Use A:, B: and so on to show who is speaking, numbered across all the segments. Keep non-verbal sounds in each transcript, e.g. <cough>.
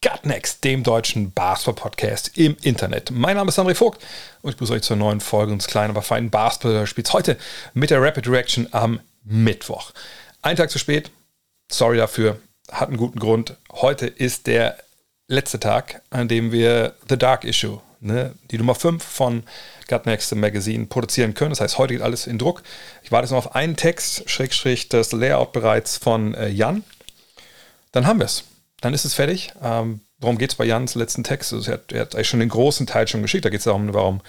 A: Gutnext, dem deutschen Basketball-Podcast im Internet. Mein Name ist André Vogt und ich begrüße euch zur neuen Folge unseres kleinen, aber feinen Basketball-Spiels heute mit der Rapid Reaction am Mittwoch. Ein Tag zu spät, sorry dafür, hat einen guten Grund. Heute ist der letzte Tag, an dem wir The Dark Issue, ne, die Nummer 5 von Gutnext Magazine produzieren können. Das heißt, heute geht alles in Druck. Ich warte jetzt noch auf einen Text, Schrägstrich, das Layout bereits von äh, Jan. Dann haben wir es. Dann ist es fertig. Ähm, worum geht es bei Jans letzten Text? Also er, hat, er, hat, eigentlich schon den großen Teil schon geschickt. Da geht es darum, warum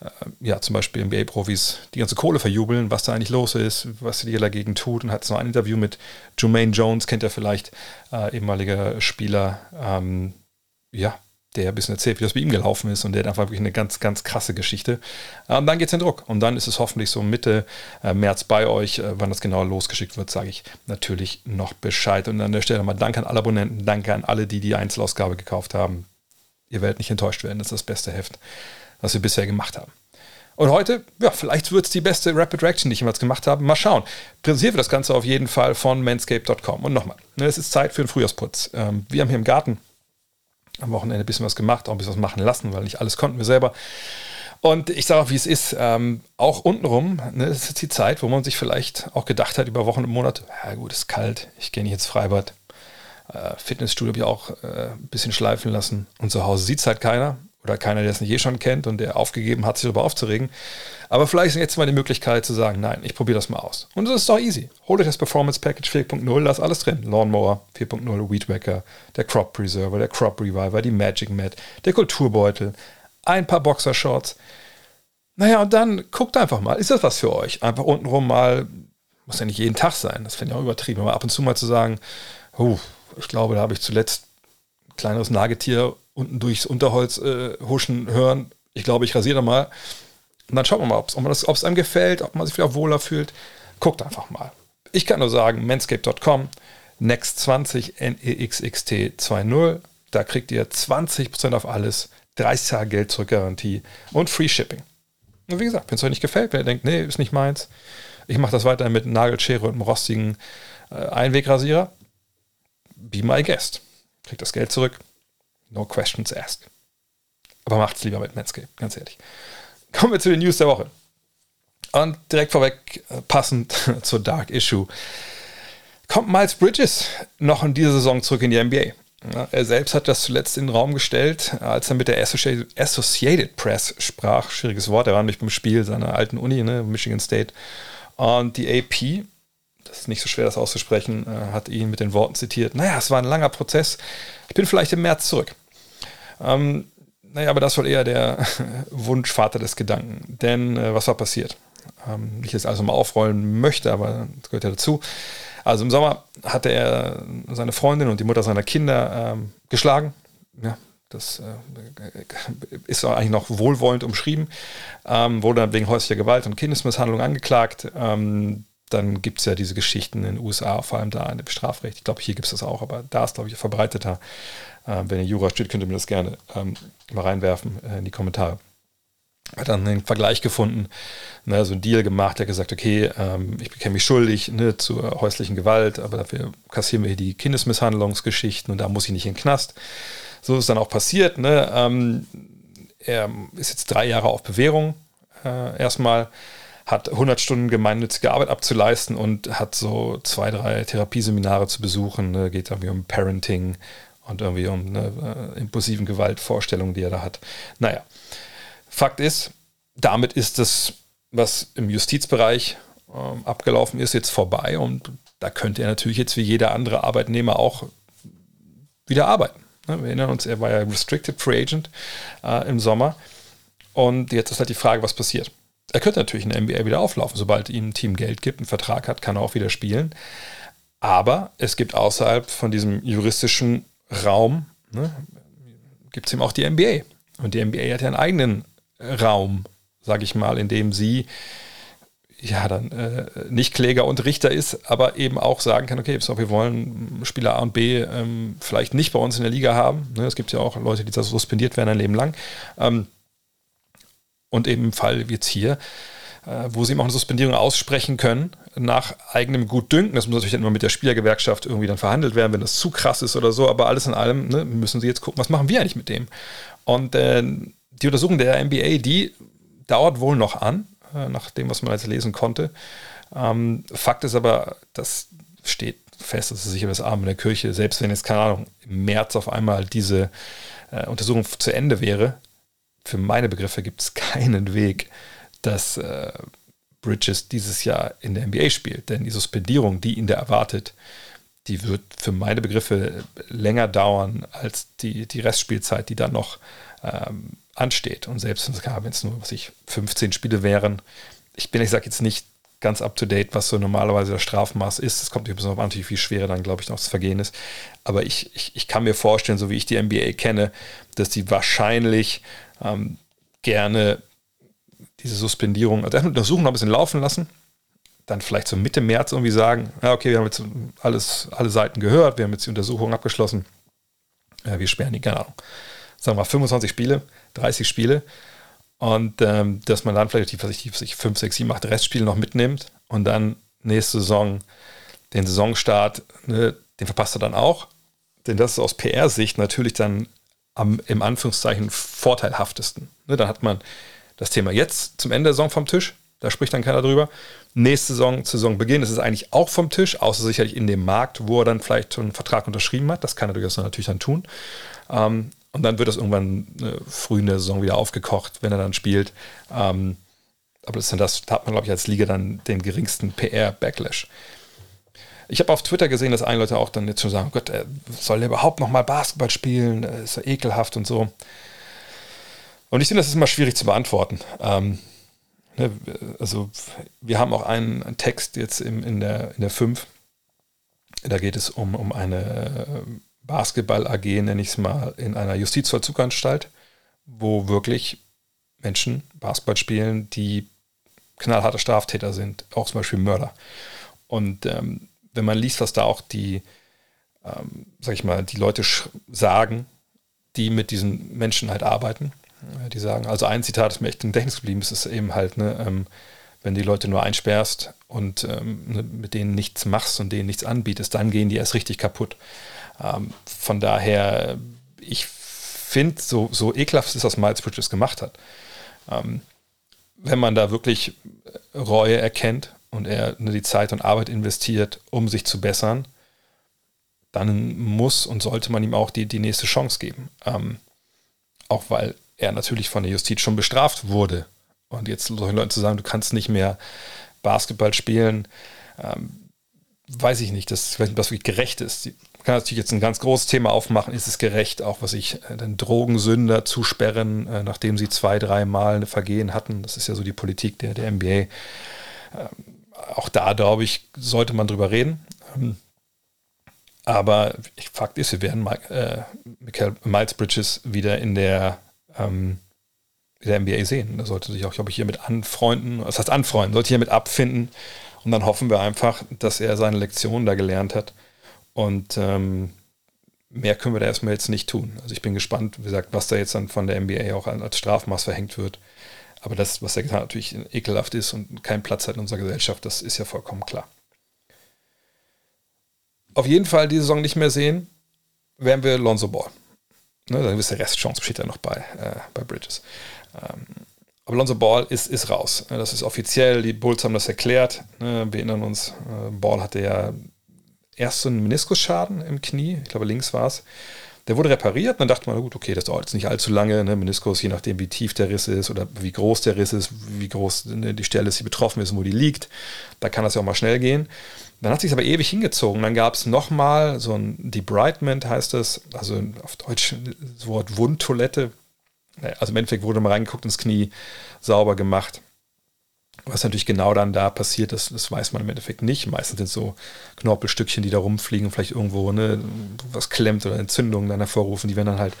A: äh, ja, zum Beispiel NBA-Profis die ganze Kohle verjubeln, was da eigentlich los ist, was die dagegen tut. Und hat so ein Interview mit Jermaine Jones, kennt ihr vielleicht, äh, ehemaliger Spieler, ähm, ja, der ein bisschen erzählt, wie das bei ihm gelaufen ist. Und der hat einfach wirklich eine ganz, ganz krasse Geschichte. Und ähm, dann geht es in Druck. Und dann ist es hoffentlich so Mitte äh, März bei euch. Äh, wann das genau losgeschickt wird, sage ich natürlich noch Bescheid. Und an der Stelle mal Danke an alle Abonnenten, danke an alle, die die Einzelausgabe gekauft haben. Ihr werdet nicht enttäuscht werden. Das ist das beste Heft, was wir bisher gemacht haben. Und heute, ja, vielleicht wird es die beste Rapid Reaction, die ich jemals gemacht habe. Mal schauen. Präsentiert wird das Ganze auf jeden Fall von manscape.com. Und nochmal, ne, es ist Zeit für einen Frühjahrsputz. Ähm, wir haben hier im Garten am Wochenende ein bisschen was gemacht, auch ein bisschen was machen lassen, weil nicht alles konnten wir selber. Und ich sage auch, wie es ist, ähm, auch untenrum, ne, das ist die Zeit, wo man sich vielleicht auch gedacht hat über Wochen und Monate, ja gut, ist kalt, ich gehe nicht ins Freibad. Äh, Fitnessstudio habe ich auch äh, ein bisschen schleifen lassen. Und zu Hause sieht es halt keiner oder keiner, der es nicht eh schon kennt und der aufgegeben hat, sich darüber aufzuregen. Aber vielleicht ist jetzt mal die Möglichkeit zu sagen, nein, ich probiere das mal aus. Und das ist doch easy. Hol euch das Performance Package 4.0, da alles drin. Lawnmower 4.0, Weed Wacker, der Crop Preserver, der Crop Reviver, die Magic Mat, der Kulturbeutel, ein paar Boxershorts. Naja, und dann guckt einfach mal, ist das was für euch? Einfach untenrum mal, muss ja nicht jeden Tag sein, das finde ich auch übertrieben, aber ab und zu mal zu sagen, ich glaube, da habe ich zuletzt ein kleineres Nagetier unten durchs Unterholz äh, huschen hören. Ich glaube, ich rasiere da mal. Und dann schaut man mal, ob es einem gefällt, ob man sich wieder wohler fühlt. Guckt einfach mal. Ich kann nur sagen, manscape.com, Next20 NEXXT 2.0. Da kriegt ihr 20% auf alles, 30 Tage Geld zurück Garantie und Free Shipping. Und wie gesagt, wenn es euch nicht gefällt, wenn ihr denkt, nee, ist nicht meins, ich mache das weiter mit Nagelschere und einem rostigen äh, Einwegrasierer, be my guest. Kriegt das Geld zurück, No questions asked. Aber macht's lieber mit Manscaped, ganz ehrlich. Kommen wir zu den News der Woche. Und direkt vorweg, äh, passend <laughs> zur Dark Issue, kommt Miles Bridges noch in dieser Saison zurück in die NBA. Er selbst hat das zuletzt in den Raum gestellt, als er mit der Associated Press sprach. Schwieriges Wort, er war nämlich beim Spiel seiner alten Uni, ne, Michigan State. Und die AP, das ist nicht so schwer, das auszusprechen, äh, hat ihn mit den Worten zitiert: Naja, es war ein langer Prozess. Ich bin vielleicht im März zurück. Ähm, naja, aber das war eher der <laughs> Wunschvater des Gedanken. Denn äh, was war passiert? Ähm, nicht jetzt also mal aufrollen möchte, aber das gehört ja dazu. Also im Sommer hatte er seine Freundin und die Mutter seiner Kinder ähm, geschlagen. Ja, das äh, ist eigentlich noch wohlwollend umschrieben. Ähm, wurde dann wegen häuslicher Gewalt und Kindesmisshandlung angeklagt. Ähm, dann gibt es ja diese Geschichten in den USA, vor allem da in dem Strafrecht. Ich glaube, hier gibt es das auch, aber da ist, glaube ich, verbreiteter. Äh, wenn ihr Jura steht, könnt ihr mir das gerne ähm, mal reinwerfen äh, in die Kommentare. Hat dann einen Vergleich gefunden, ne, so einen Deal gemacht, der gesagt, okay, ähm, ich bekenne mich schuldig ne, zur häuslichen Gewalt, aber dafür kassieren wir hier die Kindesmisshandlungsgeschichten und da muss ich nicht in den Knast. So ist dann auch passiert. Ne? Ähm, er ist jetzt drei Jahre auf Bewährung äh, erstmal hat 100 Stunden gemeinnützige Arbeit abzuleisten und hat so zwei, drei Therapieseminare zu besuchen. Ne? Geht irgendwie um Parenting und irgendwie um eine äh, impulsiven Gewaltvorstellung, die er da hat. Naja, Fakt ist, damit ist das, was im Justizbereich ähm, abgelaufen ist, jetzt vorbei und da könnte er natürlich jetzt wie jeder andere Arbeitnehmer auch wieder arbeiten. Ne? Wir erinnern uns, er war ja Restricted Free Agent äh, im Sommer und jetzt ist halt die Frage, was passiert. Er könnte natürlich in der NBA wieder auflaufen. Sobald ihm ein Team Geld gibt, einen Vertrag hat, kann er auch wieder spielen. Aber es gibt außerhalb von diesem juristischen Raum, ne, gibt es eben auch die NBA. Und die NBA hat ja einen eigenen Raum, sage ich mal, in dem sie ja dann äh, nicht Kläger und Richter ist, aber eben auch sagen kann, okay, wir wollen Spieler A und B ähm, vielleicht nicht bei uns in der Liga haben. Ne, es gibt ja auch Leute, die da suspendiert werden ein Leben lang. Ähm, und eben im Fall jetzt hier, äh, wo sie eben auch eine Suspendierung aussprechen können, nach eigenem Gutdünken. Das muss natürlich dann immer mit der Spielergewerkschaft irgendwie dann verhandelt werden, wenn das zu krass ist oder so, aber alles in allem ne, müssen sie jetzt gucken, was machen wir eigentlich mit dem. Und äh, die Untersuchung der NBA, die dauert wohl noch an, äh, nach dem, was man jetzt lesen konnte. Ähm, Fakt ist aber, das steht fest, das ist sicher das Arm in der Kirche, selbst wenn jetzt, keine Ahnung, im März auf einmal diese äh, Untersuchung zu Ende wäre, für meine Begriffe gibt es keinen Weg, dass äh, Bridges dieses Jahr in der NBA spielt. Denn die Suspendierung, die ihn da erwartet, die wird für meine Begriffe länger dauern als die, die Restspielzeit, die dann noch ähm, ansteht. Und selbst wenn es nur, was ich, 15 Spiele wären, ich bin, ich sage jetzt nicht ganz up to date, was so normalerweise das Strafmaß ist. Es kommt übrigens noch an, wie viel schwerer dann, glaube ich, noch das Vergehen ist. Aber ich, ich, ich kann mir vorstellen, so wie ich die NBA kenne, dass die wahrscheinlich ähm, gerne diese Suspendierung, also Untersuchung noch ein bisschen laufen lassen, dann vielleicht so Mitte März irgendwie sagen, ja, okay, wir haben jetzt alles, alle Seiten gehört, wir haben jetzt die Untersuchung abgeschlossen, ja, wir sperren die, keine Ahnung, sagen wir mal 25 Spiele, 30 Spiele. Und ähm, dass man dann vielleicht, was ich, was ich 5, 6, 7, 8 Restspiele noch mitnimmt und dann nächste Saison den Saisonstart, ne, den verpasst er dann auch, denn das ist aus PR-Sicht natürlich dann am, im Anführungszeichen vorteilhaftesten. Ne, dann hat man das Thema jetzt zum Ende der Saison vom Tisch. Da spricht dann keiner drüber. Nächste Saison, Saisonbeginn ist es eigentlich auch vom Tisch, außer sicherlich in dem Markt, wo er dann vielleicht einen Vertrag unterschrieben hat. Das kann er durchaus natürlich dann tun. Ähm, und dann wird das irgendwann äh, früh in der Saison wieder aufgekocht, wenn er dann spielt. Ähm, aber das das, da hat man, glaube ich, als Liga dann den geringsten PR-Backlash. Ich habe auf Twitter gesehen, dass einige Leute auch dann jetzt schon sagen, Gott, soll der überhaupt noch mal Basketball spielen? Das ist ja ekelhaft und so. Und ich finde, das ist immer schwierig zu beantworten. Ähm, ne, also wir haben auch einen Text jetzt im, in, der, in der 5. Da geht es um, um eine äh, Basketball-AG, nenne ich es mal, in einer Justizvollzuganstalt, wo wirklich Menschen Basketball spielen, die knallharte Straftäter sind, auch zum Beispiel Mörder. Und ähm, wenn man liest, was da auch die, ähm, sag ich mal, die Leute sagen, die mit diesen Menschen halt arbeiten, die sagen, also ein Zitat, das mir echt im Gedächtnis geblieben ist, ist eben halt, ne, ähm, wenn die Leute nur einsperrst und ähm, ne, mit denen nichts machst und denen nichts anbietest, dann gehen die erst richtig kaputt. Ähm, von daher, ich finde, so, so ekelhaft ist, was Miles Bridges gemacht hat. Ähm, wenn man da wirklich Reue erkennt und er ne, die Zeit und Arbeit investiert, um sich zu bessern, dann muss und sollte man ihm auch die, die nächste Chance geben. Ähm, auch weil er natürlich von der Justiz schon bestraft wurde. Und jetzt solchen Leuten zu sagen, du kannst nicht mehr Basketball spielen, ähm, weiß ich nicht, dass, was wirklich gerecht ist. Man kann natürlich jetzt ein ganz großes Thema aufmachen, ist es gerecht, auch was ich äh, den Drogensünder zusperren, äh, nachdem sie zwei, dreimal eine Vergehen hatten. Das ist ja so die Politik der, der NBA. Ähm, auch da, glaube ich, sollte man drüber reden. Ähm, aber Fakt ist, wir werden äh, Miles Bridges wieder in der ähm, der NBA sehen. Da sollte sich auch, glaube ich, hier mit anfreunden, das heißt anfreunden, sollte hier mit abfinden. Und dann hoffen wir einfach, dass er seine Lektion da gelernt hat. Und ähm, mehr können wir da erstmal jetzt nicht tun. Also ich bin gespannt, wie gesagt, was da jetzt dann von der NBA auch als Strafmaß verhängt wird. Aber das, was er getan hat, natürlich ekelhaft ist und keinen Platz hat in unserer Gesellschaft, das ist ja vollkommen klar. Auf jeden Fall die Saison nicht mehr sehen, werden wir Lonzo Ball. Ne, eine gewisse Restchance besteht ja noch bei, äh, bei Bridges. Ähm, aber Lonzo Ball ist, ist raus. Ne, das ist offiziell, die Bulls haben das erklärt. Ne, wir erinnern uns, äh, Ball hatte ja erst so einen Meniskusschaden im Knie, ich glaube links war es. Der wurde repariert, dann dachte man, gut, okay, das dauert jetzt nicht allzu lange. Ne? Meniskus, je nachdem, wie tief der Riss ist oder wie groß der Riss ist, wie groß ne, die Stelle ist, die betroffen ist und wo die liegt. Da kann das ja auch mal schnell gehen. Dann hat sich aber ewig hingezogen. Dann gab es nochmal so ein Debridement, heißt das, also auf Deutsch das Wort Wundtoilette. Also im Endeffekt wurde mal reingeguckt ins Knie, sauber gemacht. Was natürlich genau dann da passiert, das, das weiß man im Endeffekt nicht. Meistens sind es so Knorpelstückchen, die da rumfliegen vielleicht irgendwo ne, was klemmt oder Entzündungen dann hervorrufen, die werden dann halt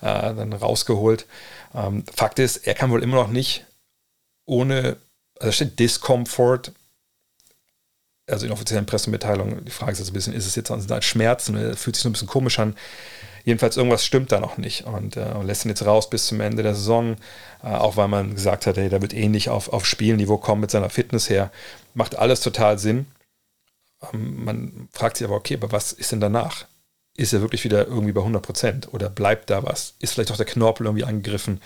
A: äh, dann rausgeholt. Ähm, Fakt ist, er kann wohl immer noch nicht ohne, also steht Discomfort, also in offiziellen Pressemitteilungen, die Frage ist jetzt ein bisschen, ist es jetzt als Schmerzen, ne, fühlt sich so ein bisschen komisch an. Jedenfalls irgendwas stimmt da noch nicht und äh, lässt ihn jetzt raus bis zum Ende der Saison, äh, auch weil man gesagt hat, hey, der wird eh nicht auf, auf Spielniveau kommen mit seiner Fitness her. Macht alles total Sinn. Ähm, man fragt sich aber, okay, aber was ist denn danach? Ist er wirklich wieder irgendwie bei 100 Prozent oder bleibt da was? Ist vielleicht auch der Knorpel irgendwie angegriffen?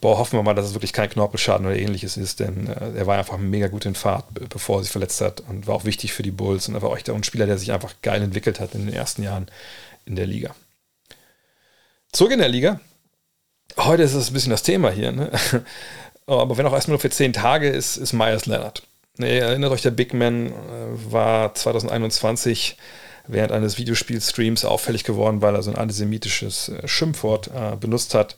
A: Boah, hoffen wir mal, dass es wirklich kein Knorpelschaden oder ähnliches ist, denn äh, er war einfach mega gut in Fahrt, bevor er sich verletzt hat und war auch wichtig für die Bulls und er war auch ein Spieler, der sich einfach geil entwickelt hat in den ersten Jahren in der Liga. Zurück in der Liga. Heute ist es ein bisschen das Thema hier. Ne? <laughs> Aber wenn auch erstmal nur für zehn Tage ist, ist Myers Leonard. Ihr erinnert euch, der Big Man äh, war 2021 während eines Videospielstreams auffällig geworden, weil er so ein antisemitisches äh, Schimpfwort äh, benutzt hat.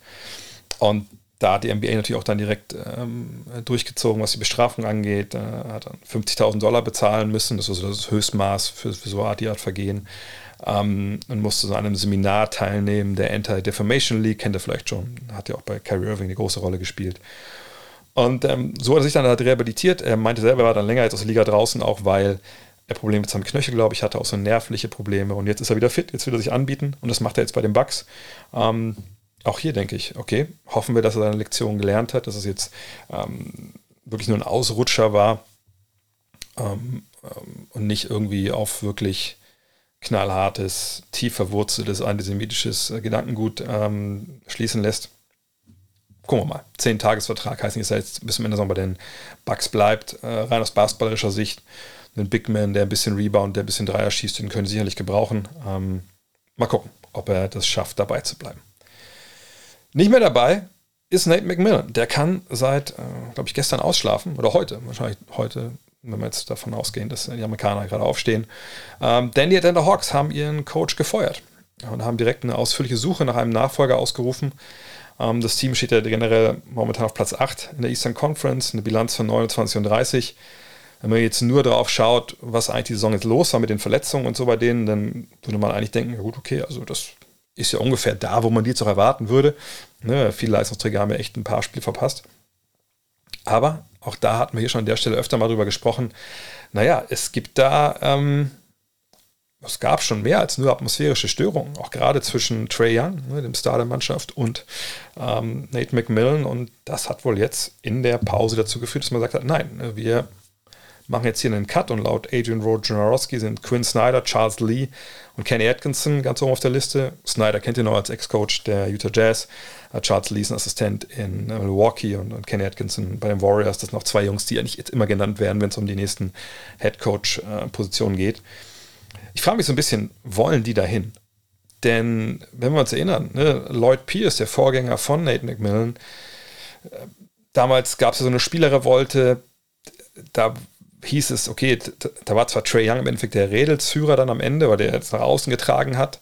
A: Und da hat die NBA natürlich auch dann direkt ähm, durchgezogen, was die Bestrafung angeht. Er hat 50.000 Dollar bezahlen müssen. Das war so das Höchstmaß für, für so eine Art Vergehen ähm, und musste an einem Seminar teilnehmen, der Anti-Defamation League, kennt ihr vielleicht schon, hat ja auch bei Kyrie Irving eine große Rolle gespielt. Und ähm, so hat er sich dann halt rehabilitiert. Er meinte selber, er war dann länger jetzt aus der Liga draußen, auch weil er Probleme mit seinem Knöchel, glaube ich, hatte, auch so nervliche Probleme. Und jetzt ist er wieder fit, jetzt will er sich anbieten und das macht er jetzt bei den Bucks. Ähm, auch hier denke ich, okay, hoffen wir, dass er seine Lektion gelernt hat, dass es jetzt ähm, wirklich nur ein Ausrutscher war ähm, ähm und nicht irgendwie auf wirklich knallhartes, tief verwurzeltes antisemitisches äh, Gedankengut ähm, schließen lässt. Gucken wir mal. Zehn Tagesvertrag heißt nicht, dass er jetzt bis zum Ende bei den Bugs bleibt. Äh, rein aus basketballerischer Sicht. Ein Big Man, der ein bisschen Rebound, der ein bisschen Dreier schießt, den können sie sicherlich gebrauchen. Ähm, mal gucken, ob er das schafft, dabei zu bleiben. Nicht mehr dabei ist Nate McMillan. Der kann seit, äh, glaube ich, gestern ausschlafen oder heute, wahrscheinlich heute wenn wir jetzt davon ausgehen, dass die Amerikaner gerade aufstehen. Ähm, denn die Atlanta Hawks haben ihren Coach gefeuert und haben direkt eine ausführliche Suche nach einem Nachfolger ausgerufen. Ähm, das Team steht ja generell momentan auf Platz 8 in der Eastern Conference, eine Bilanz von 29 und 30. Wenn man jetzt nur darauf schaut, was eigentlich die Saison jetzt los war mit den Verletzungen und so bei denen, dann würde man eigentlich denken, ja gut, okay, also das ist ja ungefähr da, wo man die jetzt auch erwarten würde. Ne, viele Leistungsträger haben ja echt ein paar Spiele verpasst. Aber auch da hatten wir hier schon an der Stelle öfter mal drüber gesprochen. Naja, es gibt da, ähm, es gab schon mehr als nur atmosphärische Störungen, auch gerade zwischen Trey Young, ne, dem Star der Mannschaft, und ähm, Nate McMillan. Und das hat wohl jetzt in der Pause dazu geführt, dass man gesagt hat, nein, ne, wir machen jetzt hier einen Cut und laut Adrian Wojnarowski sind Quinn Snyder, Charles Lee und Kenny Atkinson ganz oben auf der Liste. Snyder kennt ihr noch als Ex-Coach der Utah Jazz. Charles Lee ist ein Assistent in äh, Milwaukee und, und, Kenny Atkinson bei den Warriors. Das sind noch zwei Jungs, die nicht jetzt immer genannt werden, wenn es um die nächsten Head-Coach-Positionen geht. Ich frage mich so ein bisschen, wollen die dahin? Denn wenn wir uns erinnern, ne, Lloyd Pierce, der Vorgänger von Nate McMillan, äh, damals gab es ja so eine Spielerrevolte, da hieß es, okay, da war zwar Trey Young im Endeffekt der Redelsführer dann am Ende, weil der jetzt nach außen getragen hat,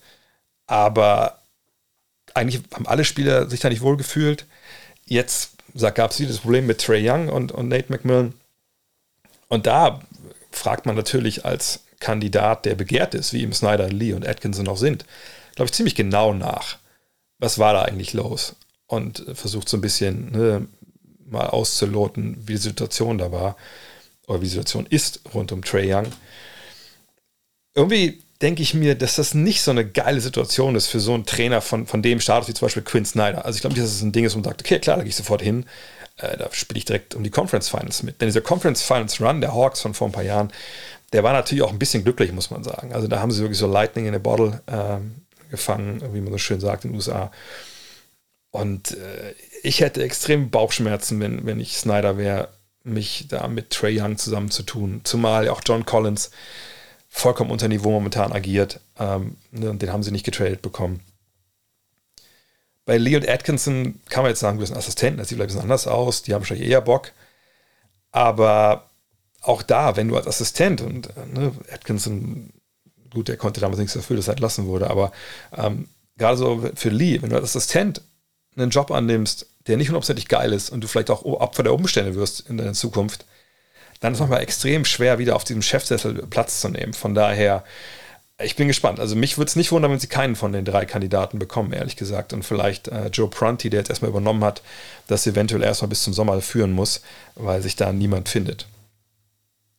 A: aber eigentlich haben alle Spieler sich da nicht wohl gefühlt. Jetzt gab es das Problem mit Trey Young und, und Nate McMillan. Und da fragt man natürlich als Kandidat, der begehrt ist, wie ihm Snyder, Lee und Atkinson noch sind, glaube ich, ziemlich genau nach. Was war da eigentlich los? Und versucht so ein bisschen ne, mal auszuloten, wie die Situation da war oder wie die Situation ist rund um Trey Young. Irgendwie denke ich mir, dass das nicht so eine geile Situation ist für so einen Trainer von, von dem Status wie zum Beispiel Quinn Snyder. Also ich glaube nicht, dass es ein Ding ist, wo man sagt, okay, klar, da gehe ich sofort hin. Äh, da spiele ich direkt um die Conference Finals mit. Denn dieser Conference Finals Run der Hawks von vor ein paar Jahren, der war natürlich auch ein bisschen glücklich, muss man sagen. Also da haben sie wirklich so Lightning in a Bottle ähm, gefangen, wie man so schön sagt in den USA. Und äh, ich hätte extrem Bauchschmerzen, wenn, wenn ich Snyder wäre, mich da mit Trey Young zusammen zu tun. Zumal auch John Collins vollkommen unter Niveau momentan agiert. Ähm, ne, den haben sie nicht getradet bekommen. Bei Leo Atkinson kann man jetzt sagen, du bist ein Assistent, das sieht vielleicht ein bisschen anders aus, die haben wahrscheinlich eher Bock. Aber auch da, wenn du als Assistent und ne, Atkinson, gut, der konnte damals nichts dafür, dass er entlassen wurde, aber ähm, gerade so für Lee, wenn du als Assistent einen Job annimmst, der nicht hundertprozentig geil ist und du vielleicht auch Opfer der Umstände wirst in deiner Zukunft, dann ist es manchmal extrem schwer, wieder auf diesem Chefsessel Platz zu nehmen. Von daher, ich bin gespannt. Also mich würde es nicht wundern, wenn sie keinen von den drei Kandidaten bekommen, ehrlich gesagt. Und vielleicht äh, Joe Prunty, der jetzt erstmal übernommen hat, das eventuell erstmal bis zum Sommer führen muss, weil sich da niemand findet.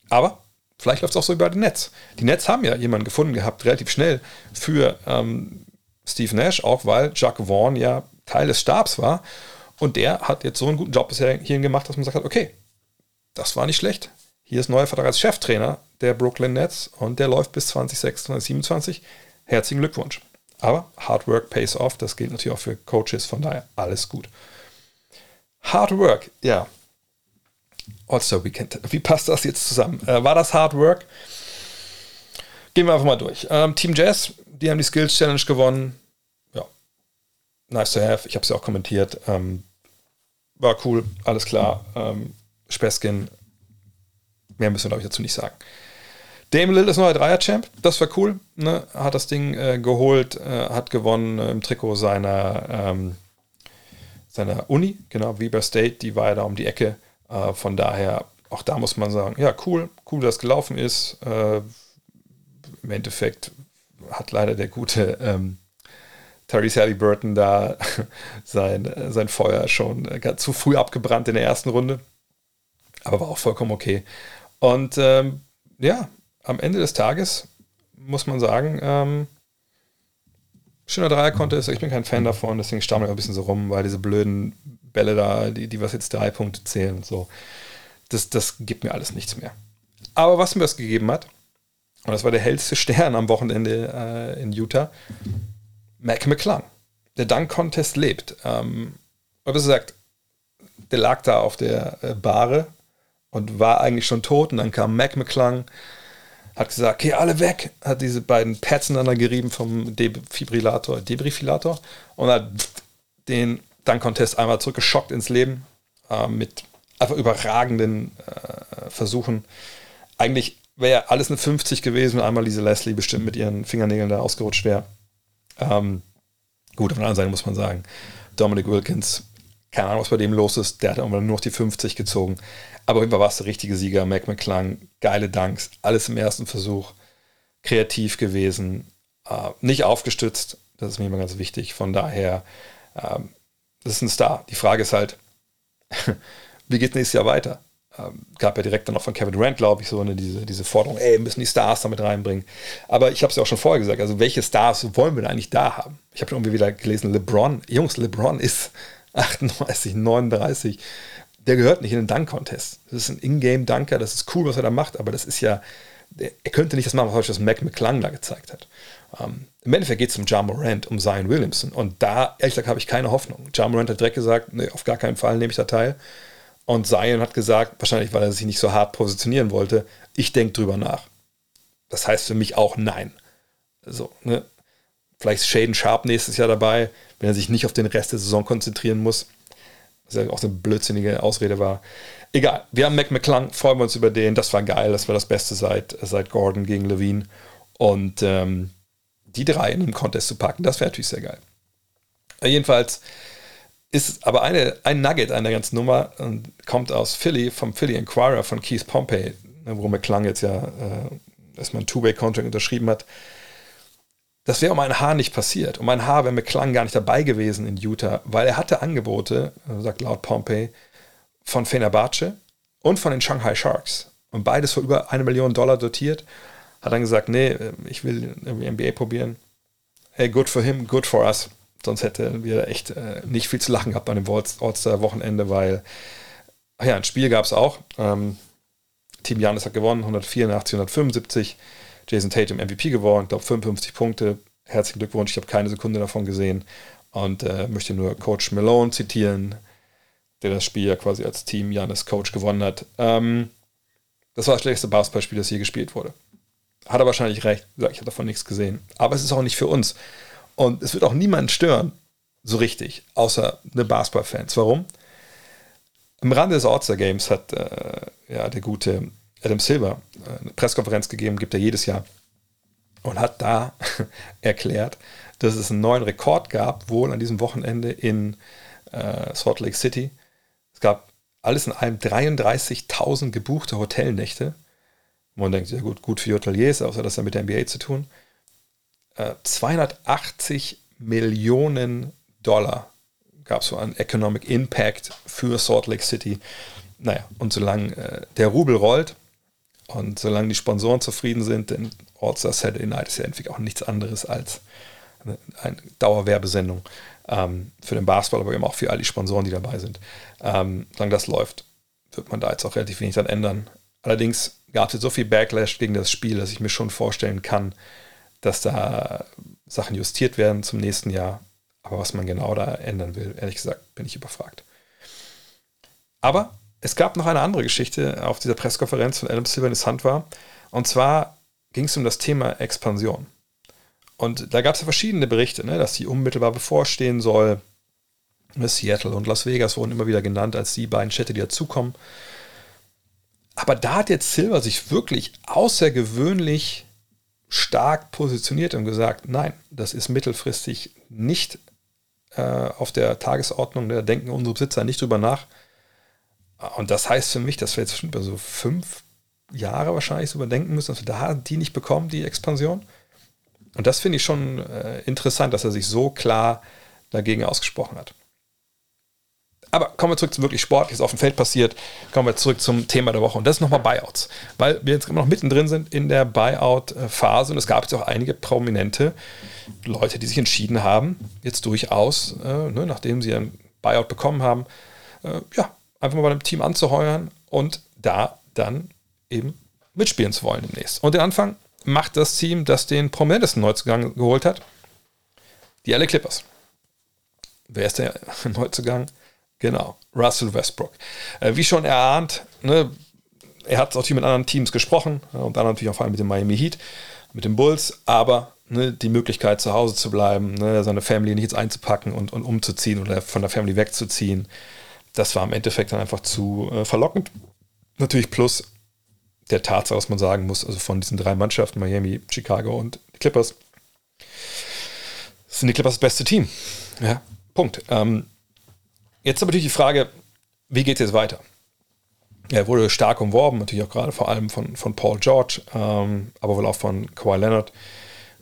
A: Aber vielleicht läuft es auch so über den Netz. Die Nets haben ja jemanden gefunden gehabt, relativ schnell für ähm, Steve Nash, auch weil Jack Vaughn ja Teil des Stabs war. Und der hat jetzt so einen guten Job bisher hierhin gemacht, dass man sagt, okay, das war nicht schlecht. Hier ist neuer Vertrag als Cheftrainer der Brooklyn Nets und der läuft bis 2026, 2027. Herzlichen Glückwunsch. Aber Hard Work pays off, das gilt natürlich auch für Coaches, von daher alles gut. Hard Work, ja. All-Star Weekend, wie passt das jetzt zusammen? Äh, war das Hard Work? Gehen wir einfach mal durch. Ähm, Team Jazz, die haben die Skills Challenge gewonnen. Ja, nice to have. Ich habe es ja auch kommentiert. Ähm, war cool, alles klar. Ähm, Speskin, mehr müssen wir, glaube ich, dazu nicht sagen. Dame Lill ist neuer Dreier-Champ, das war cool. Ne? Hat das Ding äh, geholt, äh, hat gewonnen äh, im Trikot seiner, ähm, seiner Uni, genau, Weber State, die war ja da um die Ecke. Äh, von daher, auch da muss man sagen, ja, cool, cool, dass gelaufen ist. Äh, Im Endeffekt hat leider der gute ähm, Tyrese Halliburton da <laughs> sein, sein Feuer schon äh, zu früh abgebrannt in der ersten Runde. Aber war auch vollkommen okay. Und ähm, ja, am Ende des Tages muss man sagen, ähm, schöner Dreier-Contest. Ich bin kein Fan davon, deswegen stammel ich ein bisschen so rum, weil diese blöden Bälle da, die, die was jetzt drei Punkte zählen und so, das, das gibt mir alles nichts mehr. Aber was mir das gegeben hat, und das war der hellste <laughs> Stern am Wochenende äh, in Utah, Mac McClung. Der Dunk-Contest lebt. Ähm, aber wie gesagt, der lag da auf der äh, Bahre und war eigentlich schon tot. Und dann kam Mac McClung, hat gesagt, okay, alle weg, hat diese beiden Pads ineinander gerieben vom Defibrillator, Debrifilator und hat den Dunk-Contest einmal zurückgeschockt ins Leben äh, mit einfach überragenden äh, Versuchen. Eigentlich wäre alles eine 50 gewesen, wenn einmal diese Leslie bestimmt mit ihren Fingernägeln da ausgerutscht wäre. Ähm, gut, auf der anderen Seite muss man sagen, Dominic Wilkins, keine Ahnung, was bei dem los ist, der hat irgendwann nur noch die 50 gezogen. Aber auf jeden Fall war es der richtige Sieger. Mac McClung, geile Danks, alles im ersten Versuch, kreativ gewesen, äh, nicht aufgestützt, das ist mir immer ganz wichtig. Von daher, ähm, das ist ein Star. Die Frage ist halt, <laughs> wie geht nächstes Jahr weiter? Ähm, gab ja direkt dann noch von Kevin Durant, glaube ich, so eine, diese, diese Forderung, ey, müssen die Stars damit reinbringen. Aber ich habe es ja auch schon vorher gesagt, also welche Stars wollen wir denn eigentlich da haben? Ich habe irgendwie wieder gelesen, LeBron, Jungs, LeBron ist <laughs> 38, 39, der gehört nicht in den Dunk-Contest. Das ist ein Ingame-Dunker, das ist cool, was er da macht, aber das ist ja, er könnte nicht das machen, was Mac McClung da gezeigt hat. Um, Im Endeffekt geht es um Ja Morant, um Zion Williamson. Und da, ehrlich gesagt, habe ich keine Hoffnung. Ja Morant hat direkt gesagt, nee, auf gar keinen Fall nehme ich da teil. Und Zion hat gesagt, wahrscheinlich, weil er sich nicht so hart positionieren wollte, ich denke drüber nach. Das heißt für mich auch nein. So, ne? Vielleicht ist Shaden Sharp nächstes Jahr dabei, wenn er sich nicht auf den Rest der Saison konzentrieren muss. Was ja auch eine blödsinnige Ausrede war. Egal, wir haben Mac McClung, freuen wir uns über den. Das war geil, das war das Beste seit, seit Gordon gegen Levine. Und ähm, die drei in einem Contest zu packen, das wäre natürlich sehr geil. Jedenfalls ist aber eine, ein Nugget an der ganzen Nummer und kommt aus Philly, vom Philly Inquirer von Keith Pompey, ne, wo McClung jetzt ja äh, erstmal ein Two-Way-Contract unterschrieben hat. Das wäre um ein Haar nicht passiert. Um ein Haar wäre McClung gar nicht dabei gewesen in Utah, weil er hatte Angebote, sagt laut Pompey, von Fenerbahce und von den Shanghai Sharks. Und beides für über eine Million Dollar dotiert. Hat dann gesagt, nee, ich will NBA probieren. Hey, good for him, good for us sonst hätten wir echt äh, nicht viel zu lachen gehabt an dem All-Star-Wochenende, weil, ach ja, ein Spiel gab es auch. Ähm, Team Janis hat gewonnen, 184, 175. Jason Tatum MVP geworden, ich glaube 55 Punkte. Herzlichen Glückwunsch, ich habe keine Sekunde davon gesehen und äh, möchte nur Coach Malone zitieren, der das Spiel ja quasi als Team Janis Coach gewonnen hat. Ähm, das war das schlechteste Basketballspiel, das je gespielt wurde. Hat er wahrscheinlich recht. Ich habe davon nichts gesehen. Aber es ist auch nicht für uns. Und es wird auch niemanden stören, so richtig, außer eine Basketball-Fans. Warum? Am Rande des All-Star Games hat äh, ja, der gute Adam Silver äh, eine Pressekonferenz gegeben, gibt er jedes Jahr, und hat da <laughs> erklärt, dass es einen neuen Rekord gab, wohl an diesem Wochenende in äh, Salt Lake City. Es gab alles in allem 33.000 gebuchte Hotelnächte. Man denkt, ja gut, gut für Hoteliers, außer das hat mit der NBA zu tun. Äh, 280 Millionen Dollar gab es so einen Economic Impact für Salt Lake City. Naja, und solange äh, der Rubel rollt und solange die Sponsoren zufrieden sind, denn All-Star Saturday Night ist ja irgendwie auch nichts anderes als eine, eine Dauerwerbesendung ähm, für den Basketball, aber eben auch für all die Sponsoren, die dabei sind. Ähm, solange das läuft, wird man da jetzt auch relativ wenig dann ändern. Allerdings gab es jetzt so viel Backlash gegen das Spiel, dass ich mir schon vorstellen kann, dass da Sachen justiert werden zum nächsten Jahr. Aber was man genau da ändern will, ehrlich gesagt, bin ich überfragt. Aber es gab noch eine andere Geschichte auf dieser Pressekonferenz von Adam Silver in Hand war. Und zwar ging es um das Thema Expansion. Und da gab es ja verschiedene Berichte, ne, dass die unmittelbar bevorstehen soll. Seattle und Las Vegas wurden immer wieder genannt als die beiden Städte, die dazukommen. Aber da hat jetzt Silver sich wirklich außergewöhnlich stark positioniert und gesagt, nein, das ist mittelfristig nicht äh, auf der Tagesordnung, da denken unsere Besitzer nicht drüber nach. Und das heißt für mich, dass wir jetzt über so fünf Jahre wahrscheinlich überdenken müssen, dass wir da die nicht bekommen, die Expansion. Und das finde ich schon äh, interessant, dass er sich so klar dagegen ausgesprochen hat. Aber kommen wir zurück zu wirklich Sport, was auf dem Feld passiert. Kommen wir zurück zum Thema der Woche. Und das ist nochmal Buyouts. Weil wir jetzt immer noch mittendrin sind in der Buyout-Phase. Und es gab jetzt auch einige prominente Leute, die sich entschieden haben, jetzt durchaus, äh, ne, nachdem sie ein Buyout bekommen haben, äh, ja, einfach mal bei einem Team anzuheuern und da dann eben mitspielen zu wollen demnächst. Und den Anfang macht das Team, das den prominentesten Neuzugang geholt hat, die LA Clippers. Wer ist der <laughs> Neuzugang? Genau, Russell Westbrook. Äh, wie schon erahnt, ne, er hat auch mit anderen Teams gesprochen, ja, und dann natürlich auch vor allem mit dem Miami Heat, mit den Bulls, aber ne, die Möglichkeit zu Hause zu bleiben, ne, seine Family nicht jetzt einzupacken und, und umzuziehen oder von der Family wegzuziehen, das war im Endeffekt dann einfach zu äh, verlockend. Natürlich plus der Tatsache, was man sagen muss, also von diesen drei Mannschaften, Miami, Chicago und die Clippers, sind die Clippers das beste Team. Ja, Punkt. Ähm, Jetzt aber natürlich die Frage, wie geht es jetzt weiter? Er wurde stark umworben, natürlich auch gerade vor allem von, von Paul George, ähm, aber wohl auch von Kawhi Leonard.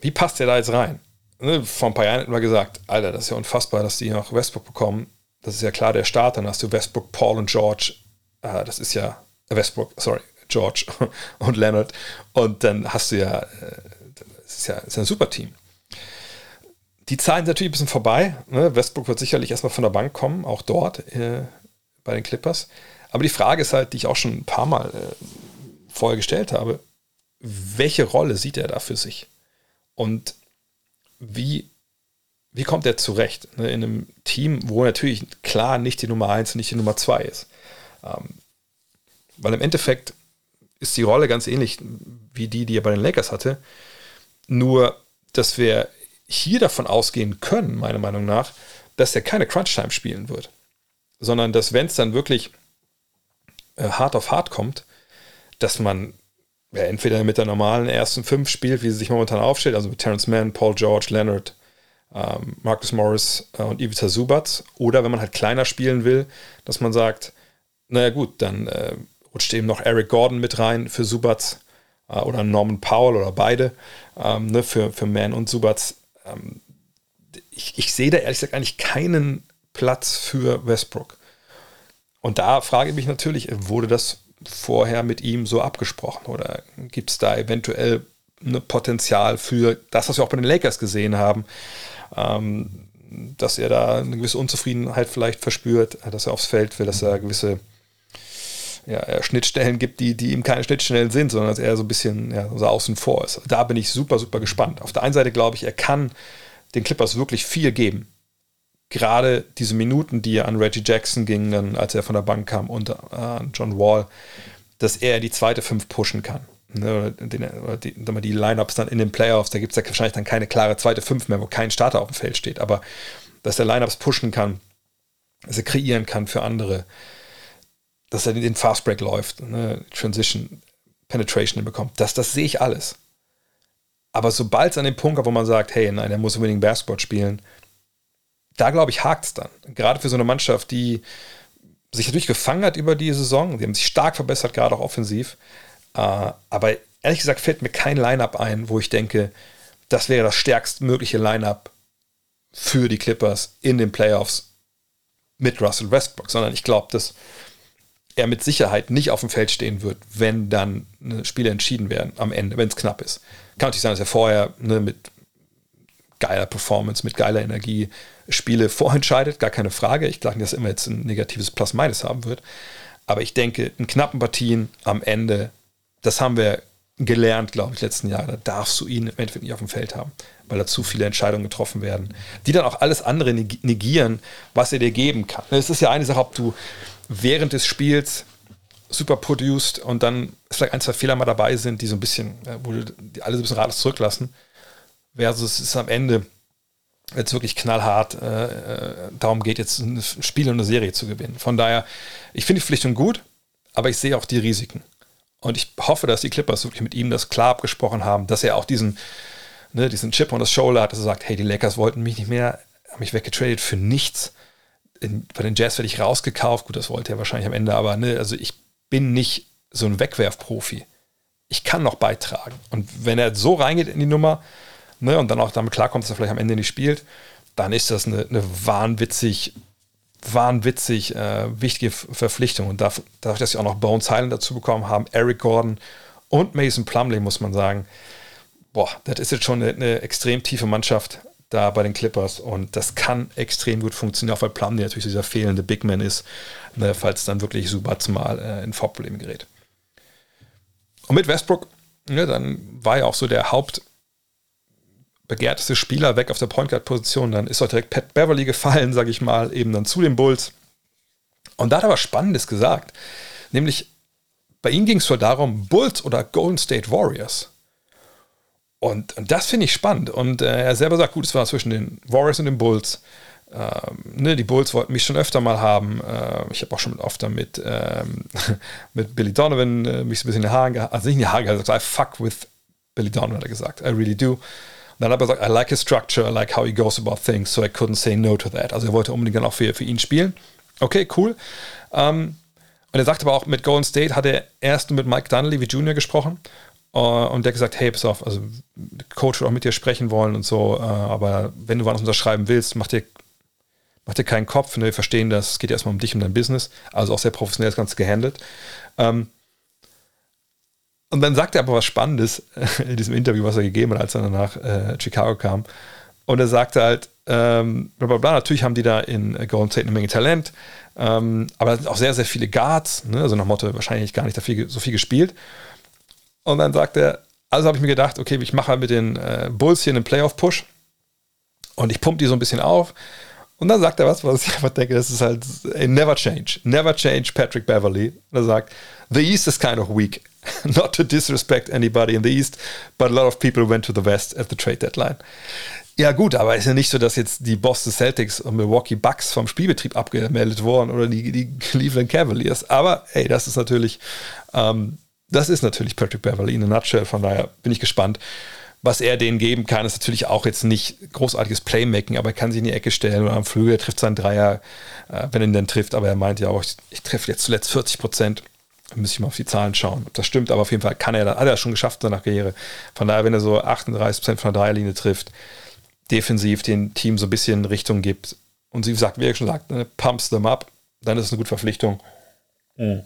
A: Wie passt der da jetzt rein? Ne, vor ein paar Jahren hätten wir gesagt, Alter, das ist ja unfassbar, dass die noch Westbrook bekommen. Das ist ja klar der Start. Dann hast du Westbrook, Paul und George. Äh, das ist ja Westbrook, sorry, George <laughs> und Leonard. Und dann hast du ja, äh, das ist ja, das ist ein super Team. Die Zahlen sind natürlich ein bisschen vorbei. Ne? Westbrook wird sicherlich erstmal von der Bank kommen, auch dort äh, bei den Clippers. Aber die Frage ist halt, die ich auch schon ein paar Mal äh, vorher gestellt habe, welche Rolle sieht er da für sich? Und wie, wie kommt er zurecht ne? in einem Team, wo natürlich klar nicht die Nummer 1 und nicht die Nummer 2 ist? Ähm, weil im Endeffekt ist die Rolle ganz ähnlich wie die, die er bei den Lakers hatte. Nur, dass wir hier davon ausgehen können, meiner Meinung nach, dass er keine Crunch-Time spielen wird, sondern dass, wenn es dann wirklich äh, hart auf hart kommt, dass man ja, entweder mit der normalen ersten fünf spielt, wie sie sich momentan aufstellt, also mit Terrence Mann, Paul George, Leonard, ähm, Marcus Morris äh, und Ivica Subac, oder wenn man halt kleiner spielen will, dass man sagt, naja gut, dann äh, rutscht eben noch Eric Gordon mit rein für Subac äh, oder Norman Powell oder beide ähm, ne, für, für Mann und Subac ähm, ich, ich sehe da ehrlich gesagt eigentlich keinen Platz für Westbrook. Und da frage ich mich natürlich, wurde das vorher mit ihm so abgesprochen oder gibt es da eventuell ein Potenzial für das, was wir auch bei den Lakers gesehen haben, ähm, dass er da eine gewisse Unzufriedenheit vielleicht verspürt, dass er aufs Feld will, dass er gewisse ja, Schnittstellen gibt, die, die ihm keine Schnittstellen sind, sondern dass er so ein bisschen ja, so außen vor ist. Da bin ich super, super gespannt. Auf der einen Seite glaube ich, er kann den Clippers wirklich viel geben. Gerade diese Minuten, die an Reggie Jackson ging, dann, als er von der Bank kam, und an John Wall, dass er die zweite Fünf pushen kann. Ne, den, die, die Lineups dann in den Playoffs, da gibt es ja wahrscheinlich dann keine klare zweite Fünf mehr, wo kein Starter auf dem Feld steht, aber dass er Lineups pushen kann, dass er kreieren kann für andere, dass er den Fastbreak läuft, ne, Transition, Penetration bekommt. Das, das sehe ich alles. Aber sobald es an den Punkt kommt, wo man sagt, hey, nein, er muss unbedingt Basketball spielen, da glaube ich, hakt es dann. Gerade für so eine Mannschaft, die sich natürlich gefangen hat über die Saison. Die haben sich stark verbessert, gerade auch offensiv. Äh, aber ehrlich gesagt fällt mir kein Lineup ein, wo ich denke, das wäre das stärkstmögliche Lineup für die Clippers in den Playoffs mit Russell Westbrook, sondern ich glaube, dass er mit Sicherheit nicht auf dem Feld stehen wird, wenn dann Spiele entschieden werden am Ende, wenn es knapp ist. Kann natürlich sein, dass er vorher ne, mit geiler Performance, mit geiler Energie Spiele <laughs> vorentscheidet, gar keine Frage. Ich glaube nicht, dass er immer jetzt ein negatives Plus-Minus haben wird. Aber ich denke, in knappen Partien am Ende, das haben wir gelernt, glaube ich, letzten Jahre. Da darfst du ihn im Endeffekt nicht auf dem Feld haben, weil da zu viele Entscheidungen getroffen werden, die dann auch alles andere negieren, was er dir geben kann. Es ist ja eine Sache, ob du während des Spiels super produced und dann vielleicht ein, zwei Fehler mal dabei sind, die so ein bisschen, wo die alle so ein bisschen ratlos zurücklassen, versus es ist am Ende jetzt wirklich knallhart äh, äh, darum geht, jetzt ein Spiel und eine Serie zu gewinnen. Von daher, ich finde die Verpflichtung gut, aber ich sehe auch die Risiken. Und ich hoffe, dass die Clippers wirklich mit ihm das klar abgesprochen haben, dass er auch diesen, ne, diesen Chip on the Shoulder hat, dass er sagt, hey, die Lakers wollten mich nicht mehr, haben mich weggetradet für nichts. In, bei den Jazz werde ich rausgekauft. Gut, das wollte er wahrscheinlich am Ende, aber ne, also ich bin nicht so ein Wegwerfprofi. Ich kann noch beitragen. Und wenn er so reingeht in die Nummer ne, und dann auch damit klarkommt, dass er vielleicht am Ende nicht spielt, dann ist das eine, eine wahnwitzig wahnwitzig äh, wichtige Verpflichtung. Und dadurch, dass sie auch noch Bones Highland dazu bekommen haben, Eric Gordon und Mason Plumley, muss man sagen, boah, das ist jetzt schon eine, eine, extrem tiefe Mannschaft da bei den Clippers und das kann extrem gut funktionieren, auch weil Plumley natürlich dieser fehlende Big Man ist, ne, falls dann wirklich Subats mal äh, in Vorprobleme gerät. Und mit Westbrook, ne, dann war ja auch so der Haupt begehrteste Spieler weg auf der Point Guard Position. Dann ist auch direkt Pat Beverly gefallen, sage ich mal, eben dann zu den Bulls. Und da hat er was Spannendes gesagt. Nämlich, bei ihm ging es wohl darum, Bulls oder Golden State Warriors. Und, und das finde ich spannend. Und äh, er selber sagt, gut, es war zwischen den Warriors und den Bulls. Ähm, ne, die Bulls wollten mich schon öfter mal haben. Äh, ich habe auch schon öfter mit, ähm, <laughs> mit Billy Donovan äh, mich so ein bisschen in die Haare gehalten. Also nicht in die Haare gehalten, I fuck with Billy Donovan, hat er gesagt. I really do. Dann hat er gesagt, I like his structure, I like how he goes about things, so I couldn't say no to that. Also er wollte unbedingt dann auch für, für ihn spielen. Okay, cool. Um, und er sagt aber auch, mit Golden State hat er erst mit Mike Dunleavy Jr. gesprochen und der gesagt, hey, pass auf, also Coach wird auch mit dir sprechen wollen und so, uh, aber wenn du was unterschreiben willst, mach dir, mach dir keinen Kopf, ne, wir verstehen das, es geht erstmal um dich, um dein Business, also auch sehr professionell das Ganze gehandelt. Um, und dann sagt er aber was Spannendes <laughs> in diesem Interview, was er gegeben hat, als er nach äh, Chicago kam. Und er sagte halt, ähm, bla bla bla, natürlich haben die da in Golden State eine Menge Talent, ähm, aber da sind auch sehr, sehr viele Guards, ne? also nach Motto wahrscheinlich gar nicht so viel, so viel gespielt. Und dann sagt er, also habe ich mir gedacht, okay, ich mache halt mit den äh, Bulls hier einen Playoff-Push und ich pumpe die so ein bisschen auf. Und dann sagt er was, was ich einfach denke, das ist halt, ey, never change, never change Patrick Beverly. Und er sagt, the East is kind of weak. <laughs> Not to disrespect anybody in the East, but a lot of people went to the West at the trade deadline. Ja, gut, aber ist ja nicht so, dass jetzt die Boston Celtics und Milwaukee Bucks vom Spielbetrieb abgemeldet wurden oder die, die Cleveland Cavaliers. Aber hey, das ist natürlich, ähm, das ist natürlich Patrick Beverly in a nutshell. Von daher bin ich gespannt. Was er denen geben kann, ist natürlich auch jetzt nicht großartiges Playmaking, aber er kann sich in die Ecke stellen oder am Flügel, trifft seinen Dreier, äh, wenn er ihn dann trifft. Aber er meint ja auch, ich, ich treffe jetzt zuletzt 40 Prozent Müsste ich mal auf die Zahlen schauen, ob das stimmt, aber auf jeden Fall kann er, hat er schon geschafft in seiner Karriere. Von daher, wenn er so 38% von der Dreierlinie trifft, defensiv dem Team so ein bisschen Richtung gibt und sie sagt, wie er schon sagt, ne, pumps them up, dann ist es eine gute Verpflichtung. Mhm.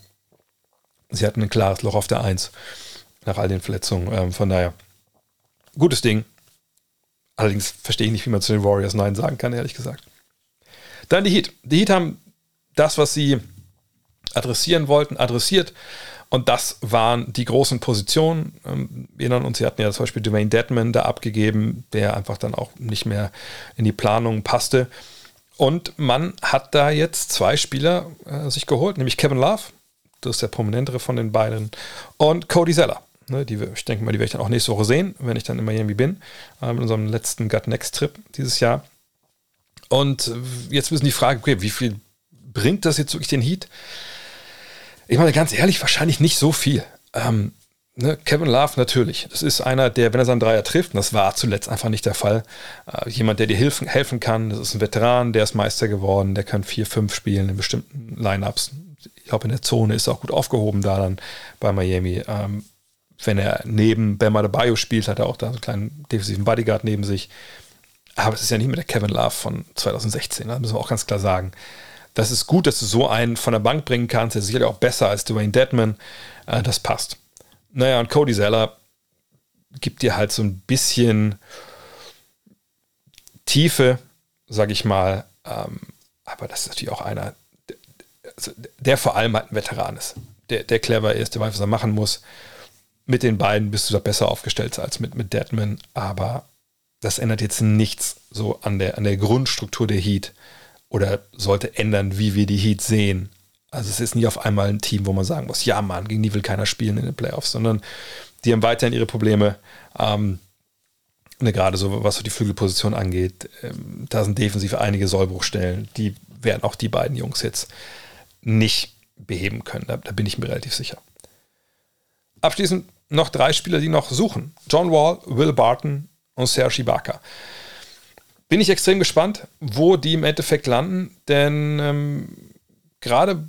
A: Sie hatten ein klares Loch auf der Eins nach all den Verletzungen. Ähm, von daher, gutes Ding. Allerdings verstehe ich nicht, wie man zu den Warriors Nein sagen kann, ehrlich gesagt. Dann die Heat. Die Heat haben das, was sie adressieren wollten, adressiert. Und das waren die großen Positionen. Ähm, wir erinnern uns, sie hatten ja zum Beispiel Dwayne Deadman da abgegeben, der einfach dann auch nicht mehr in die Planung passte. Und man hat da jetzt zwei Spieler äh, sich geholt, nämlich Kevin Love, das ist der prominentere von den beiden, und Cody Zeller. Ne, die, ich denke mal, die werde ich dann auch nächste Woche sehen, wenn ich dann in Miami bin, äh, mit unserem letzten Gut Next Trip dieses Jahr. Und jetzt müssen die Frage, okay, wie viel bringt das jetzt wirklich den Heat? Ich meine, ganz ehrlich, wahrscheinlich nicht so viel. Ähm, ne, Kevin Love natürlich. Das ist einer, der, wenn er seinen Dreier trifft, und das war zuletzt einfach nicht der Fall, äh, jemand, der dir helfen, helfen kann. Das ist ein Veteran, der ist Meister geworden, der kann vier, fünf spielen in bestimmten Lineups. Ich glaube, in der Zone ist er auch gut aufgehoben da dann bei Miami. Ähm, wenn er neben Bama de Bayo spielt, hat er auch da so einen kleinen defensiven Bodyguard neben sich. Aber es ist ja nicht mehr der Kevin Love von 2016, das müssen wir auch ganz klar sagen. Das ist gut, dass du so einen von der Bank bringen kannst. Der ist sicherlich auch besser als Dwayne Deadman. Äh, das passt. Naja, und Cody Zeller gibt dir halt so ein bisschen Tiefe, sag ich mal. Ähm, aber das ist natürlich auch einer, also der vor allem halt ein Veteran ist. Der, der clever ist, der weiß, was er machen muss. Mit den beiden bist du da besser aufgestellt als mit, mit Deadman. Aber das ändert jetzt nichts so an der, an der Grundstruktur der Heat oder sollte ändern, wie wir die Heat sehen. Also es ist nie auf einmal ein Team, wo man sagen muss, ja Mann, gegen die will keiner spielen in den Playoffs, sondern die haben weiterhin ihre Probleme. Ähm, ne, gerade so, was so die Flügelposition angeht, ähm, da sind defensiv einige Sollbruchstellen, die werden auch die beiden Jungs jetzt nicht beheben können. Da, da bin ich mir relativ sicher. Abschließend noch drei Spieler, die noch suchen. John Wall, Will Barton und Serge Ibaka. Bin ich extrem gespannt, wo die im Endeffekt landen, denn ähm, gerade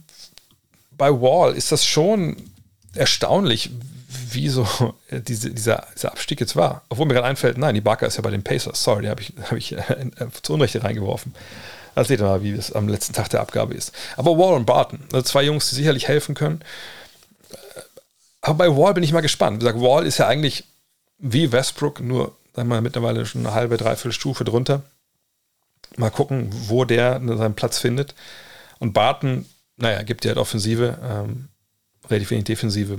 A: bei Wall ist das schon erstaunlich, wie so diese, dieser, dieser Abstieg jetzt war. Obwohl mir gerade einfällt, nein, die Barker ist ja bei den Pacers. Sorry, die habe ich, <laughs> hab ich äh, zu Unrecht reingeworfen. Also seht ihr mal, wie es am letzten Tag der Abgabe ist. Aber Wall und Barton, also zwei Jungs, die sicherlich helfen können. Aber bei Wall bin ich mal gespannt. Wie gesagt, Wall ist ja eigentlich wie Westbrook, nur sagen wir mal, mittlerweile schon eine halbe, dreiviertel Stufe drunter. Mal gucken, wo der seinen Platz findet. Und Barton, naja, gibt ja halt Offensive, ähm, relativ wenig Defensive.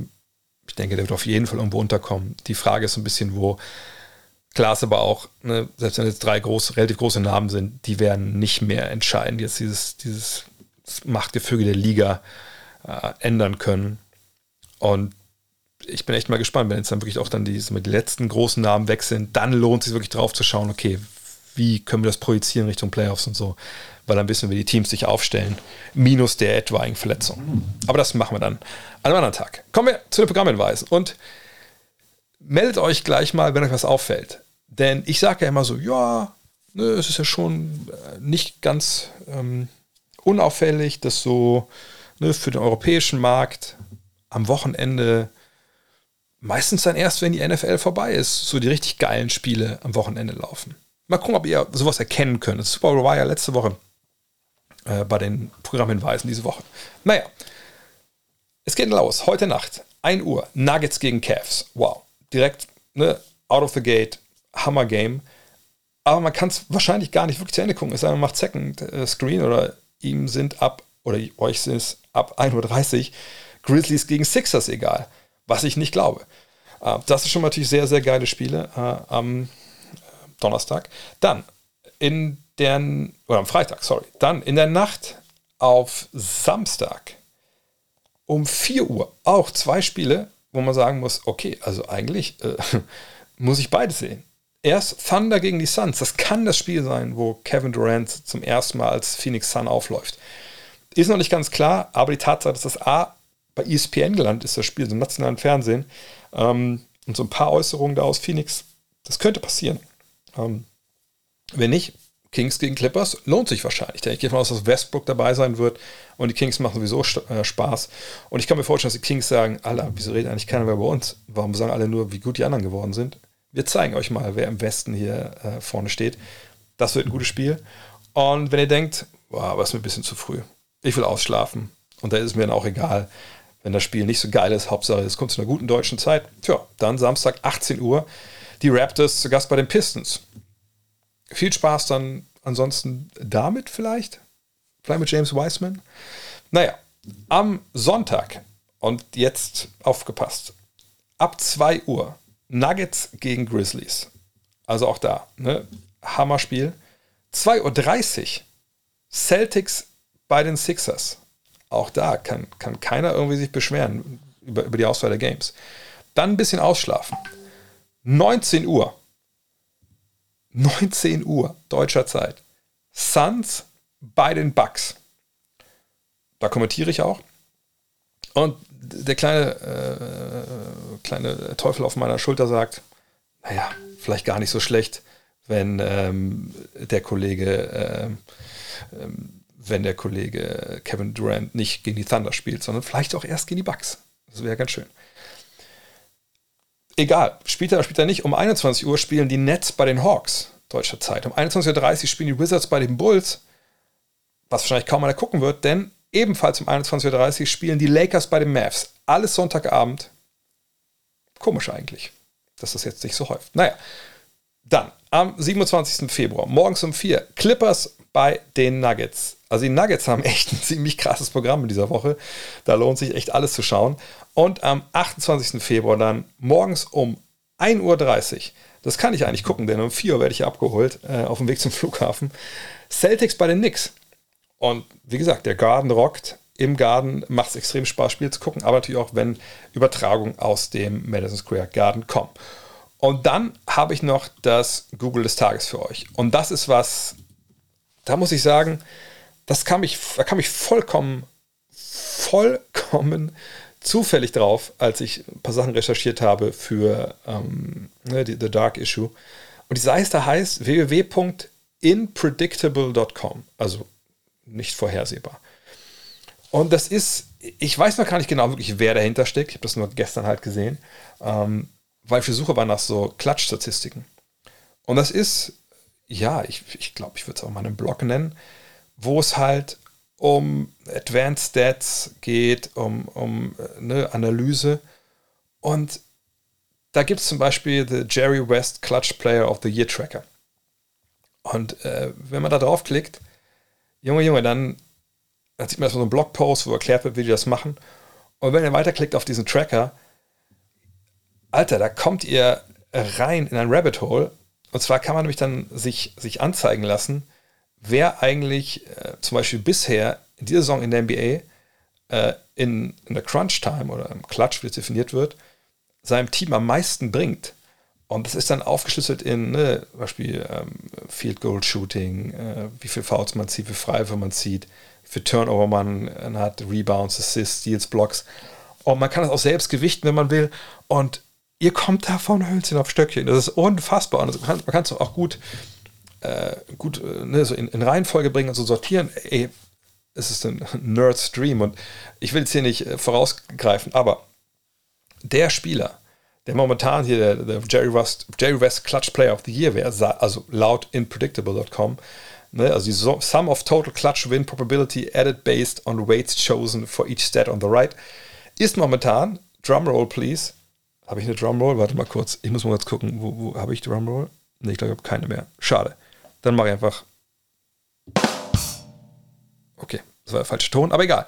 A: Ich denke, der wird auf jeden Fall irgendwo unterkommen. Die Frage ist so ein bisschen, wo. Klar ist aber auch, ne, selbst wenn jetzt drei groß, relativ große Namen sind, die werden nicht mehr entscheidend jetzt dieses, dieses Machtgefüge der Liga äh, ändern können. Und ich bin echt mal gespannt, wenn jetzt dann wirklich auch dann die, die letzten großen Namen weg sind, dann lohnt es sich wirklich drauf zu schauen, okay, wie können wir das projizieren Richtung Playoffs und so, weil dann wissen wir, wie die Teams sich aufstellen, minus der etwaigen Verletzung. Aber das machen wir dann an einem anderen Tag. Kommen wir zu den Programmhinweisen und meldet euch gleich mal, wenn euch was auffällt. Denn ich sage ja immer so, ja, ne, es ist ja schon äh, nicht ganz ähm, unauffällig, dass so ne, für den europäischen Markt am Wochenende meistens dann erst, wenn die NFL vorbei ist, so die richtig geilen Spiele am Wochenende laufen. Mal gucken, ob ihr sowas erkennen könnt. Das Super Bowl war ja letzte Woche äh, bei den Programmhinweisen diese Woche. Naja, es geht los. Heute Nacht, 1 Uhr, Nuggets gegen Cavs. Wow. Direkt, ne, out of the gate, Hammer Game. Aber man kann es wahrscheinlich gar nicht wirklich zu Ende gucken. Es sei denn, man macht Second äh, Screen oder ihm sind ab, oder euch sind es ab 1.30 Uhr Grizzlies gegen Sixers egal was ich nicht glaube. Äh, das ist schon natürlich sehr, sehr geile Spiele äh, am Donnerstag. Dann in der, oder am Freitag, sorry, dann in der Nacht auf Samstag um 4 Uhr auch zwei Spiele, wo man sagen muss, okay, also eigentlich äh, <laughs> muss ich beides sehen. Erst Thunder gegen die Suns. Das kann das Spiel sein, wo Kevin Durant zum ersten Mal als Phoenix Sun aufläuft. Ist noch nicht ganz klar, aber die Tatsache, dass das A bei ESPN gelandet ist, das Spiel, im nationalen Fernsehen. Ähm, und so ein paar Äußerungen da aus Phoenix, das könnte passieren. Ähm, wenn nicht, Kings gegen Clippers lohnt sich wahrscheinlich. Ich gehe davon aus, dass Westbrook dabei sein wird und die Kings machen sowieso äh, Spaß. Und ich kann mir vorstellen, dass die Kings sagen, Alter, wieso redet eigentlich keiner mehr bei uns? Warum sagen alle nur, wie gut die anderen geworden sind? Wir zeigen euch mal, wer im Westen hier äh, vorne steht. Das wird ein gutes Spiel. Und wenn ihr denkt, wow, aber ist mir ein bisschen zu früh. Ich will ausschlafen. Und da ist es mir dann auch egal, wenn das Spiel nicht so geil ist, Hauptsache es kommt zu einer guten deutschen Zeit. Tja, dann Samstag 18 Uhr, die Raptors zu Gast bei den Pistons. Viel Spaß dann ansonsten damit vielleicht? Vielleicht mit James Wiseman? Naja, am Sonntag und jetzt aufgepasst, ab 2 Uhr Nuggets gegen Grizzlies. Also auch da, ne? Hammerspiel. 2.30 Uhr Celtics bei den Sixers. Auch da kann, kann keiner irgendwie sich beschweren über, über die Auswahl der Games. Dann ein bisschen ausschlafen. 19 Uhr. 19 Uhr deutscher Zeit. Suns bei den Bucks. Da kommentiere ich auch. Und der kleine, äh, kleine Teufel auf meiner Schulter sagt, naja, vielleicht gar nicht so schlecht, wenn ähm, der Kollege, ähm, ähm, wenn der Kollege Kevin Durant nicht gegen die Thunder spielt, sondern vielleicht auch erst gegen die Bucks. Das wäre ganz schön. Egal, spielt er oder spielt er nicht. Um 21 Uhr spielen die Nets bei den Hawks, deutscher Zeit. Um 21.30 Uhr spielen die Wizards bei den Bulls, was wahrscheinlich kaum einer gucken wird, denn ebenfalls um 21.30 Uhr spielen die Lakers bei den Mavs. Alles Sonntagabend. Komisch eigentlich, dass das jetzt nicht so häuft. Naja, dann am 27. Februar, morgens um 4, Clippers bei den Nuggets. Also die Nuggets haben echt ein ziemlich krasses Programm in dieser Woche. Da lohnt sich echt alles zu schauen. Und am 28. Februar dann morgens um 1.30 Uhr, das kann ich eigentlich gucken, denn um 4 Uhr werde ich abgeholt äh, auf dem Weg zum Flughafen. Celtics bei den Knicks. Und wie gesagt, der Garden rockt. Im Garden macht es extrem Spaß, Spiel zu gucken, aber natürlich auch, wenn Übertragungen aus dem Madison Square Garden kommen. Und dann habe ich noch das Google des Tages für euch. Und das ist was, da muss ich sagen, das kam ich, da kam ich vollkommen, vollkommen zufällig drauf, als ich ein paar Sachen recherchiert habe für ähm, ne, The Dark Issue. Und die Seite heißt www.inpredictable.com, also nicht vorhersehbar. Und das ist, ich weiß noch gar nicht genau wirklich, wer dahinter steckt. Ich habe das nur gestern halt gesehen. Ähm, weil ich Suche war nach so Klatschstatistiken. Und das ist, ja, ich glaube, ich, glaub, ich würde es auch mal einen Blog nennen, wo es halt um Advanced Stats geht, um, um ne, Analyse. Und da gibt es zum Beispiel den Jerry West Clutch Player of the Year Tracker. Und äh, wenn man da draufklickt, Junge, Junge, dann, dann sieht man so einen Blogpost, wo erklärt wird, wie die das machen. Und wenn ihr weiterklickt auf diesen Tracker, Alter, da kommt ihr rein in ein Rabbit Hole. Und zwar kann man nämlich dann sich, sich anzeigen lassen, wer eigentlich äh, zum Beispiel bisher in dieser Saison in der NBA äh, in, in der Crunch Time oder im Clutch, wie es definiert wird, seinem Team am meisten bringt. Und das ist dann aufgeschlüsselt in ne, zum Beispiel ähm, Field Goal Shooting, äh, wie viel Fouls man zieht, wie Freiwürfe man zieht, wie viel Turnover man äh, hat, Rebounds, Assists, Steals, Blocks. Und man kann das auch selbst gewichten, wenn man will. Und ihr kommt da von Hölzchen auf Stöckchen. Das ist unfassbar. Und man kann es auch gut, äh, gut äh, ne, so in, in, Reihenfolge bringen und so sortieren. Ey, es ist ein Nerd-Stream und ich will jetzt hier nicht äh, vorausgreifen, aber der Spieler, der momentan hier der, der Jerry, West, Jerry West Clutch Player of the Year wäre, also laut inpredictable.com, ne, also die Sum of Total Clutch Win Probability added based on weights chosen for each stat on the right, ist momentan, Drumroll please, habe ich eine Drumroll? Warte mal kurz. Ich muss mal kurz gucken, wo, wo habe ich Drumroll? Ne, ich glaube, ich habe keine mehr. Schade. Dann mache ich einfach. Okay, das war der falsche Ton, aber egal.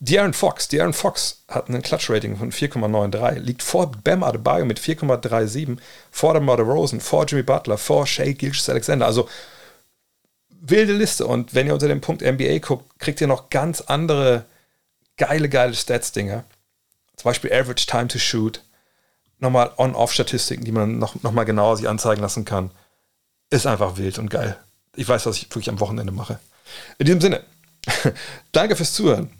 A: De'Aaron Fox, De'Aaron Fox hat ein Clutch-Rating von 4,93, liegt vor Bam Adebayo mit 4,37, vor DeMar Rosen, vor Jimmy Butler, vor Shea Gilgis Alexander. Also wilde Liste. Und wenn ihr unter dem Punkt NBA guckt, kriegt ihr noch ganz andere geile, geile Stats-Dinger. Zum Beispiel Average Time to Shoot, nochmal On-Off-Statistiken, die man noch, noch mal genauer sich anzeigen lassen kann. Ist einfach wild und geil. Ich weiß, was ich wirklich am Wochenende mache. In diesem Sinne, <laughs> danke fürs Zuhören.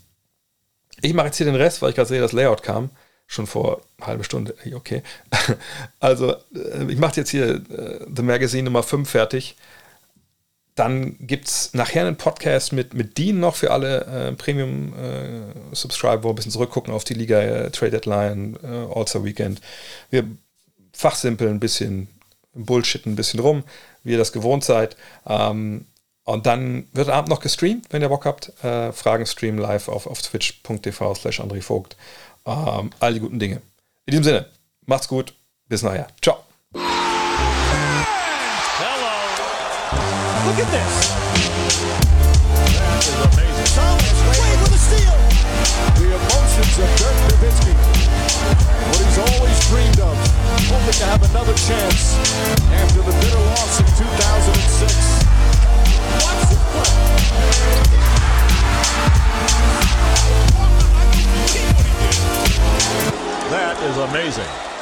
A: Ich mache jetzt hier den Rest, weil ich gerade sehe, das Layout kam. Schon vor halben Stunde. Okay. <laughs> Also, äh, ich mache jetzt hier äh, The Magazine Nummer 5 fertig. Dann gibt es nachher einen Podcast mit, mit Dean noch für alle äh, Premium-Subscriber, äh, wo wir ein bisschen zurückgucken auf die Liga, äh, Trade Deadline, äh, All-Star Weekend. Wir fachsimpeln ein bisschen, Bullshit ein bisschen rum, wie ihr das gewohnt seid. Ähm, und dann wird Abend noch gestreamt, wenn ihr Bock habt. Äh, Fragen streamen live auf, auf twitch.tv slash André Vogt. Ähm, all die guten Dinge. In diesem Sinne, macht's gut. Bis nachher. Ciao.
B: Look at this. That is amazing. Thomas Wade with a steal.
C: The emotions of Dirk Nowitzki. What he's always dreamed of. Hoping to have another chance after the bitter loss in 2006.
B: Watch this play. That is amazing.